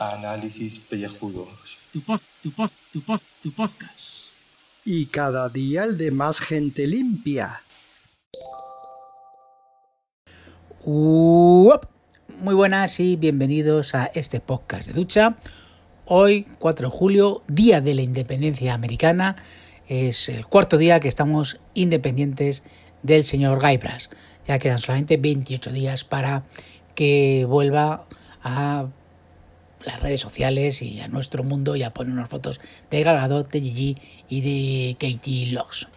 Análisis pellejudos. Tu pod, tu pod, tu pod, tu podcast. Y cada día el de más gente limpia. Uop. Muy buenas y bienvenidos a este podcast de ducha. Hoy, 4 de julio, Día de la Independencia Americana. Es el cuarto día que estamos independientes del señor Guybrush. Ya quedan solamente 28 días para que vuelva a las redes sociales y a nuestro mundo y a poner unas fotos de Gal Gadot, de Gigi y de Katie Logs.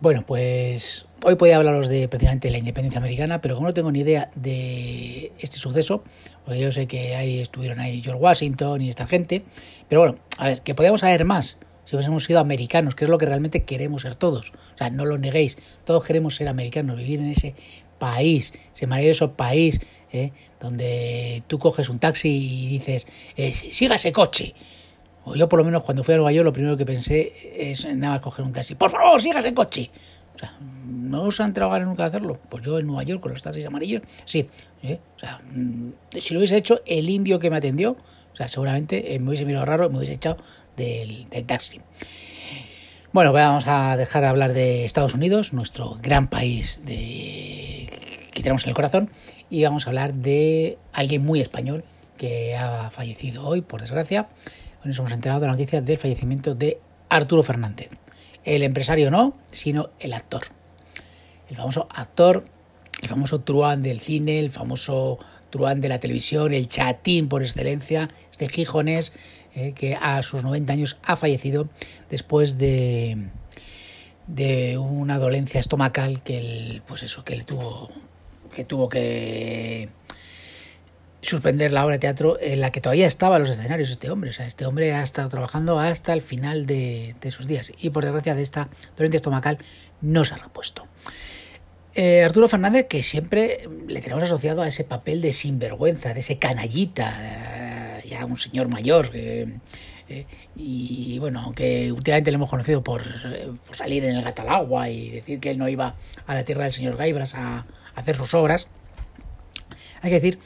Bueno, pues hoy podía hablaros de precisamente la independencia americana, pero como no tengo ni idea de este suceso, porque yo sé que ahí estuvieron ahí George Washington y esta gente, pero bueno, a ver, que podíamos saber más si hubiésemos sido americanos, que es lo que realmente queremos ser todos. O sea, no lo neguéis, todos queremos ser americanos, vivir en ese país, ese maravilloso país, ¿eh? donde tú coges un taxi y dices, eh, siga ese coche. O yo por lo menos cuando fui a Nueva York lo primero que pensé es nada más coger un taxi. Por favor, siga ese coche. O sea, ¿no os han ganas nunca de hacerlo? Pues yo en Nueva York con los taxis amarillos, sí. ¿eh? O sea, mm, si lo hubiese hecho el indio que me atendió, o sea, seguramente me hubiese mirado raro me hubiese echado del, del taxi. Bueno, vamos a dejar de hablar de Estados Unidos, nuestro gran país que tenemos en el corazón, y vamos a hablar de alguien muy español que ha fallecido hoy, por desgracia. Hoy nos hemos enterado de la noticia del fallecimiento de Arturo Fernández. El empresario no, sino el actor. El famoso actor, el famoso truán del cine, el famoso truán de la televisión, el chatín por excelencia, este gijonés eh, que a sus 90 años ha fallecido después de, de una dolencia estomacal que él, pues eso, que tuvo que tuvo que suspender la obra de teatro en la que todavía estaba en los escenarios este hombre. O sea, este hombre ha estado trabajando hasta el final de, de sus días y por desgracia de esta dolencia estomacal no se ha repuesto. Eh, Arturo Fernández, que siempre le tenemos asociado a ese papel de sinvergüenza, de ese canallita, eh, ya un señor mayor. Eh, y bueno, aunque últimamente le hemos conocido por, salir en el gato y decir que él no iba a la tierra del señor Gaibras a, a hacer sus obras, hay que decir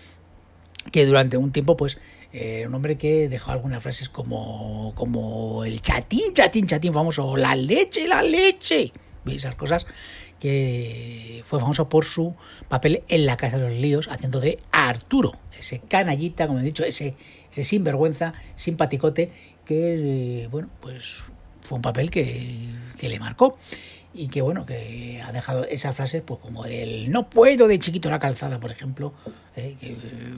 que durante un tiempo, pues, eh, un hombre que dejó algunas frases como, como el chatín, chatín, chatín famoso, la leche, la leche, esas cosas que fue famoso por su papel en la Casa de los Líos, haciendo de Arturo, ese canallita, como he dicho, ese, ese sinvergüenza, simpaticote, que, eh, bueno, pues fue un papel que, que, le marcó y que, bueno, que ha dejado esa frase, pues como el no puedo de chiquito la calzada, por ejemplo, eh,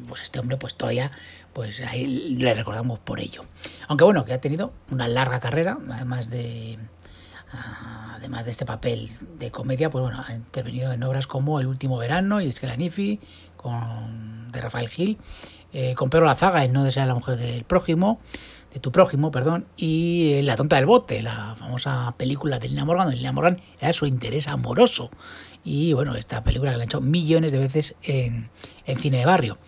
pues este hombre, pues todavía, pues ahí le recordamos por ello. Aunque, bueno, que ha tenido una larga carrera, además de además de este papel de comedia, pues bueno, ha intervenido en obras como El último verano y Esquela Nifi, con, de Rafael Gil, eh, con Pedro Lazaga en No desear la mujer del prójimo, de tu prójimo, perdón, y eh, La tonta del bote, la famosa película de Lina Morgan, donde Lina Morgan era su interés amoroso. Y bueno, esta película que la han hecho millones de veces en, en cine de barrio.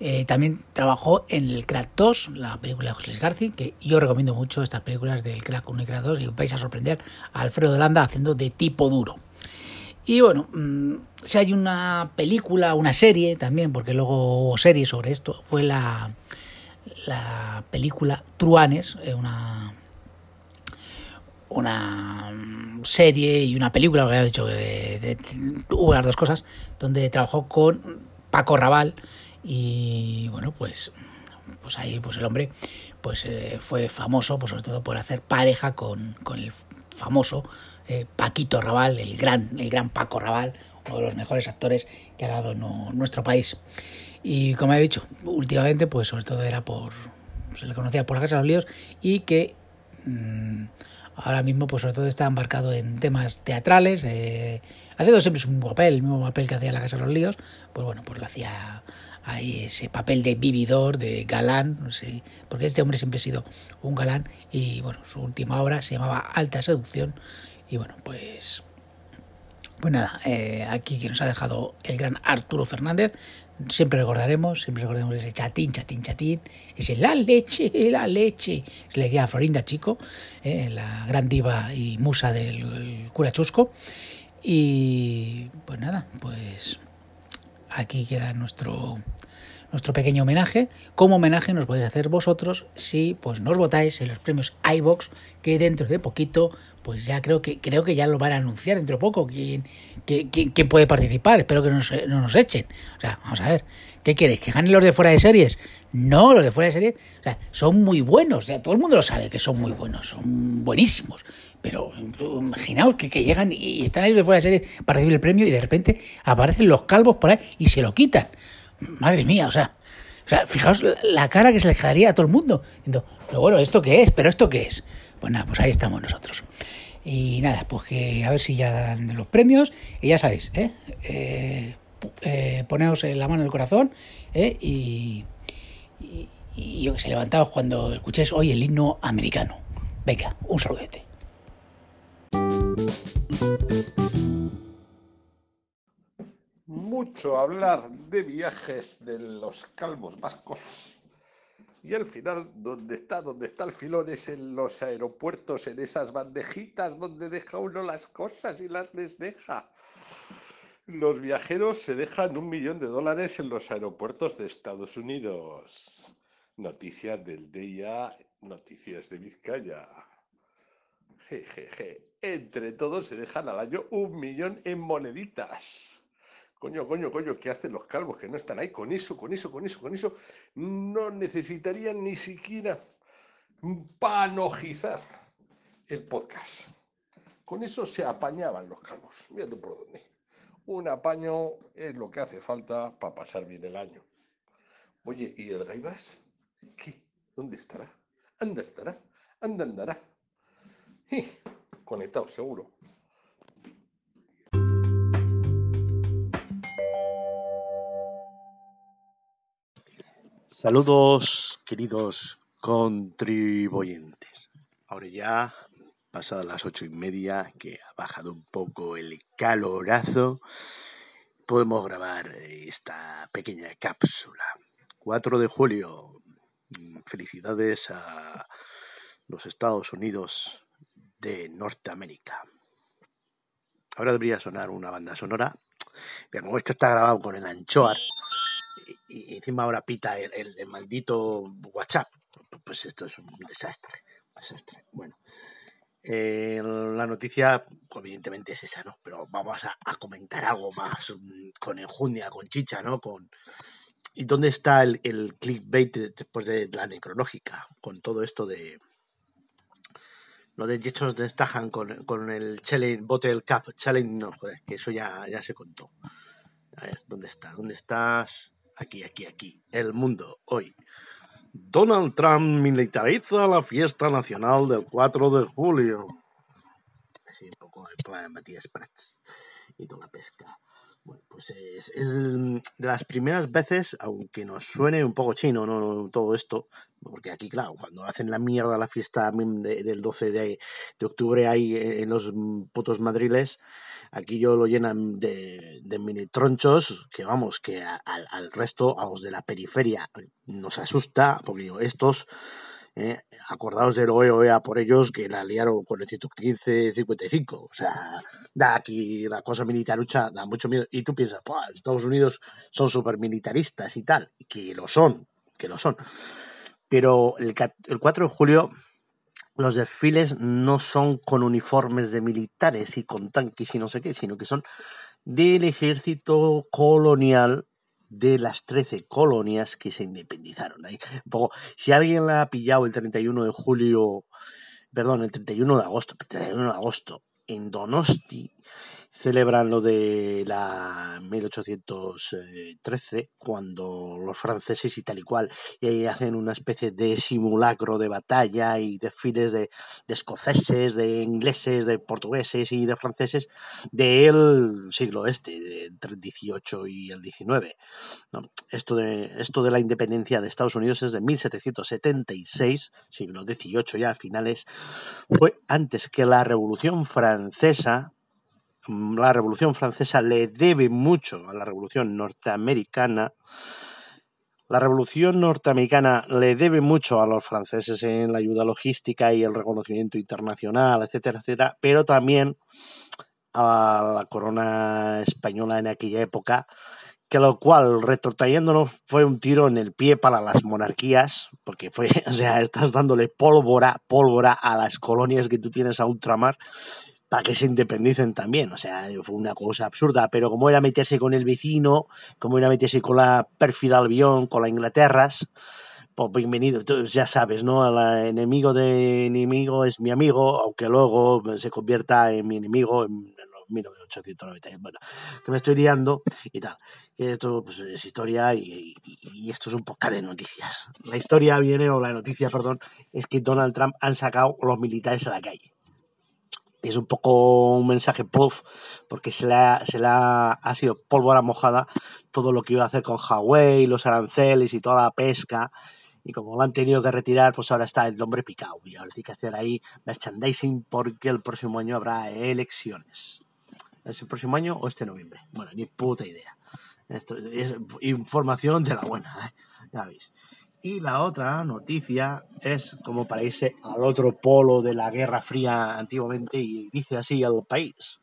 Eh, también trabajó en el Crack 2, la película de José Luis García, que yo recomiendo mucho estas películas del Crack 1 y Crack 2 y vais a sorprender a Alfredo de Landa haciendo de tipo duro. Y bueno, mmm, si hay una película, una serie también, porque luego hubo serie sobre esto, fue la, la película Truanes, eh, una una serie y una película, lo había dicho de, de, hubo las dos cosas, donde trabajó con Paco Raval, y bueno pues pues ahí pues el hombre pues eh, fue famoso pues sobre todo por hacer pareja con, con el famoso eh, Paquito Raval el gran el gran Paco Raval uno de los mejores actores que ha dado nuestro país. Y como he dicho últimamente pues sobre todo era por se le conocía por la casa de los líos y que mmm, ahora mismo pues sobre todo está embarcado en temas teatrales eh, haciendo siempre su mismo papel el mismo papel que hacía la casa de los líos pues bueno pues lo hacía ahí ese papel de vividor, de galán, no sé, porque este hombre siempre ha sido un galán y bueno, su última obra se llamaba Alta Seducción y bueno, pues pues nada, eh, aquí que nos ha dejado el gran Arturo Fernández, siempre recordaremos, siempre recordaremos ese chatín, chatín, chatín, ese la leche, la leche, se le decía a Florinda Chico, eh, la gran diva y musa del cura Chusco, Y pues nada, pues aquí queda nuestro nuestro pequeño homenaje. Como homenaje nos podéis hacer vosotros si pues nos votáis en los premios iBox que dentro de poquito pues ya creo que creo que ya lo van a anunciar dentro de poco quién, quién, puede participar. Espero que no nos, no nos echen. O sea, vamos a ver, ¿qué quieres? ¿Que ganen los de fuera de series? No, los de fuera de series o sea, son muy buenos. O sea, todo el mundo lo sabe que son muy buenos, son buenísimos. Pero imaginaos que, que llegan y están ahí los de fuera de series para recibir el premio y de repente aparecen los calvos por ahí y se lo quitan. Madre mía, o sea, o sea, fijaos la cara que se le quedaría a todo el mundo. Pero bueno, ¿esto qué es? ¿Pero esto qué es? Pues nada, pues ahí estamos nosotros. Y nada, pues que a ver si ya dan los premios. Y ya sabéis, ¿eh? eh, eh poneos la mano en el corazón ¿eh? y, y, y, yo que sé, levantaos cuando escuchéis hoy el himno americano. Venga, un saludete. mucho hablar de viajes de los calvos vascos. Y al final, donde está, donde está el filón es en los aeropuertos, en esas bandejitas donde deja uno las cosas y las desdeja. Los viajeros se dejan un millón de dólares en los aeropuertos de Estados Unidos. Noticias del día, noticias de Vizcaya. Jejeje. Entre todos se dejan al año un millón en moneditas. Coño, coño, coño, ¿qué hacen los calvos que no están ahí? Con eso, con eso, con eso, con eso, no necesitarían ni siquiera panojizar el podcast. Con eso se apañaban los calvos. Mira por dónde. Un apaño es lo que hace falta para pasar bien el año. Oye, ¿y el Gaibas? ¿Qué? ¿Dónde estará? ¿Anda estará? ¿Anda andará? conectado, seguro. Saludos, queridos contribuyentes. Ahora ya, pasadas las ocho y media, que ha bajado un poco el calorazo, podemos grabar esta pequeña cápsula. 4 de julio, felicidades a los Estados Unidos de Norteamérica. Ahora debería sonar una banda sonora, pero como esto está grabado con el anchoar, y encima ahora pita el, maldito WhatsApp. Pues esto es un desastre, desastre. Bueno, eh, la noticia evidentemente es esa, ¿no? Pero vamos a, comentar algo más mm, con enjundia, con chicha, ¿no? Con... ¿Y dónde está el, el clickbait después de la necrológica? Con todo esto de, lo de de Stahan con, con, el Challenge, Bottle Cup Challenge, no, joder, que eso ya, ya se contó. A ver, ¿dónde está? ¿Dónde estás? Aquí, aquí, aquí. El mundo hoy. Donald Trump militariza la fiesta nacional del 4 de julio. Así un poco el plan Matías Prats y toda la pesca. Bueno, pues es, de las primeras veces, aunque nos suene un poco chino ¿no? todo esto, porque aquí, claro, cuando hacen la mierda la fiesta del 12 de, de octubre ahí en los putos madriles, Aquí yo lo llenan de, mini tronchos, que vamos, que al resto, a los de la periferia, nos asusta, porque digo, estos, eh, acordados del OEA por ellos, que la liaron con el 115-55. O sea, da aquí la cosa militarucha, da mucho miedo. Y tú piensas, Estados Unidos son súper militaristas y tal, que lo son, que lo son. Pero el, el 4 de julio los desfiles no son con uniformes de militares y con tanques y no sé qué, sino que son del ejército colonial de las 13 colonias que se independizaron. Si alguien la ha pillado el 31 de julio, perdón, el 31 de agosto, el 31 de agosto en Donosti, celebran lo de la 1813, cuando los franceses y tal y cual y hacen una especie de simulacro de batalla y desfiles de, de escoceses, de ingleses, de portugueses y de franceses del siglo este, entre el 18 y el 19. Esto, de, esto de la independencia de Estados Unidos es de 1776, siglo XVIII ya finales, fue antes que la Revolución Francesa, la Revolución Francesa le debe mucho a la Revolución Norteamericana. La Revolución Norteamericana le debe mucho a los franceses en la ayuda logística y el reconocimiento internacional, etcétera, etcétera, pero también a la corona española en aquella época, que lo cual, retrotrayéndonos, fue un tiro en el pie para las monarquías, porque fue, o sea, estás dándole pólvora, pólvora a las colonias que tú tienes a ultramar para que se independicen también. O sea, fue una cosa absurda, pero como era meterse con el vecino, como era meterse con la pérfida Albión, con la Inglaterra, pues bienvenido, tú ya sabes, ¿no? El enemigo de enemigo es mi amigo, aunque luego se convierta en mi enemigo en 1890. Bueno, que me estoy liando y tal. Esto pues, es historia y, y- y esto es un poco de noticias. La historia viene, o la noticia, perdón, es que Donald Trump han sacado los militares a la calle. Es un poco un mensaje puff, porque se le ha, se le ha, sido pólvora mojada todo lo que iba a hacer con Huawei, los aranceles y toda la pesca. Y como lo han tenido que retirar, pues ahora está el hombre picado. Y ahora tiene que hacer ahí merchandising porque el próximo año habrá elecciones. ¿Es el próximo año o este noviembre? Bueno, ni puta idea. Esto es información de la buena, ¿eh? ya veis. Y la otra noticia es como para irse al otro polo de la Guerra Fría antiguamente y dice así el país.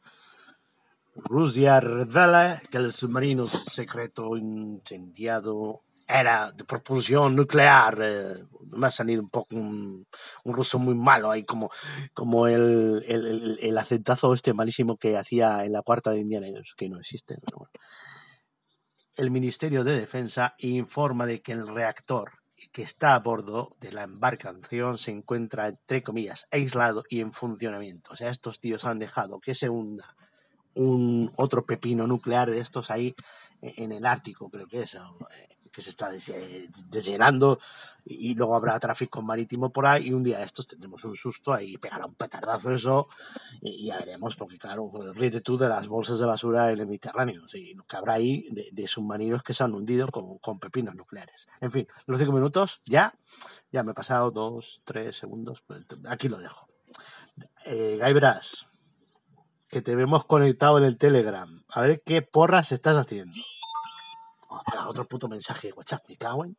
Rusia revela que el submarino secreto incendiado era de propulsión nuclear. Eh, me ha salido un poco un, un ruso muy malo ahí, como, como el, el, el, el acentazo este malísimo que hacía en la cuarta de Indiana, que no existe. Pero. El Ministerio de Defensa informa de que el reactor que está a bordo de la embarcación se encuentra, entre comillas, aislado y en funcionamiento. O sea, estos tíos han dejado que se hunda un otro pepino nuclear de estos ahí en el Ártico, creo que es, que se está desllenando y luego habrá tráfico marítimo por ahí y un día estos tendremos un susto ahí pegará un petardazo eso y ya veremos porque claro ríete tú de las bolsas de basura en el Mediterráneo sí, lo que habrá ahí de, de submarinos que se han hundido con, con, pepinos nucleares. En fin los cinco minutos ya ya me he pasado dos tres segundos pues, aquí lo dejo. Eh, Gaibras que te vemos conectado en el Telegram. A ver qué porras estás haciendo otro puto mensaje de WhatsApp, me cago en.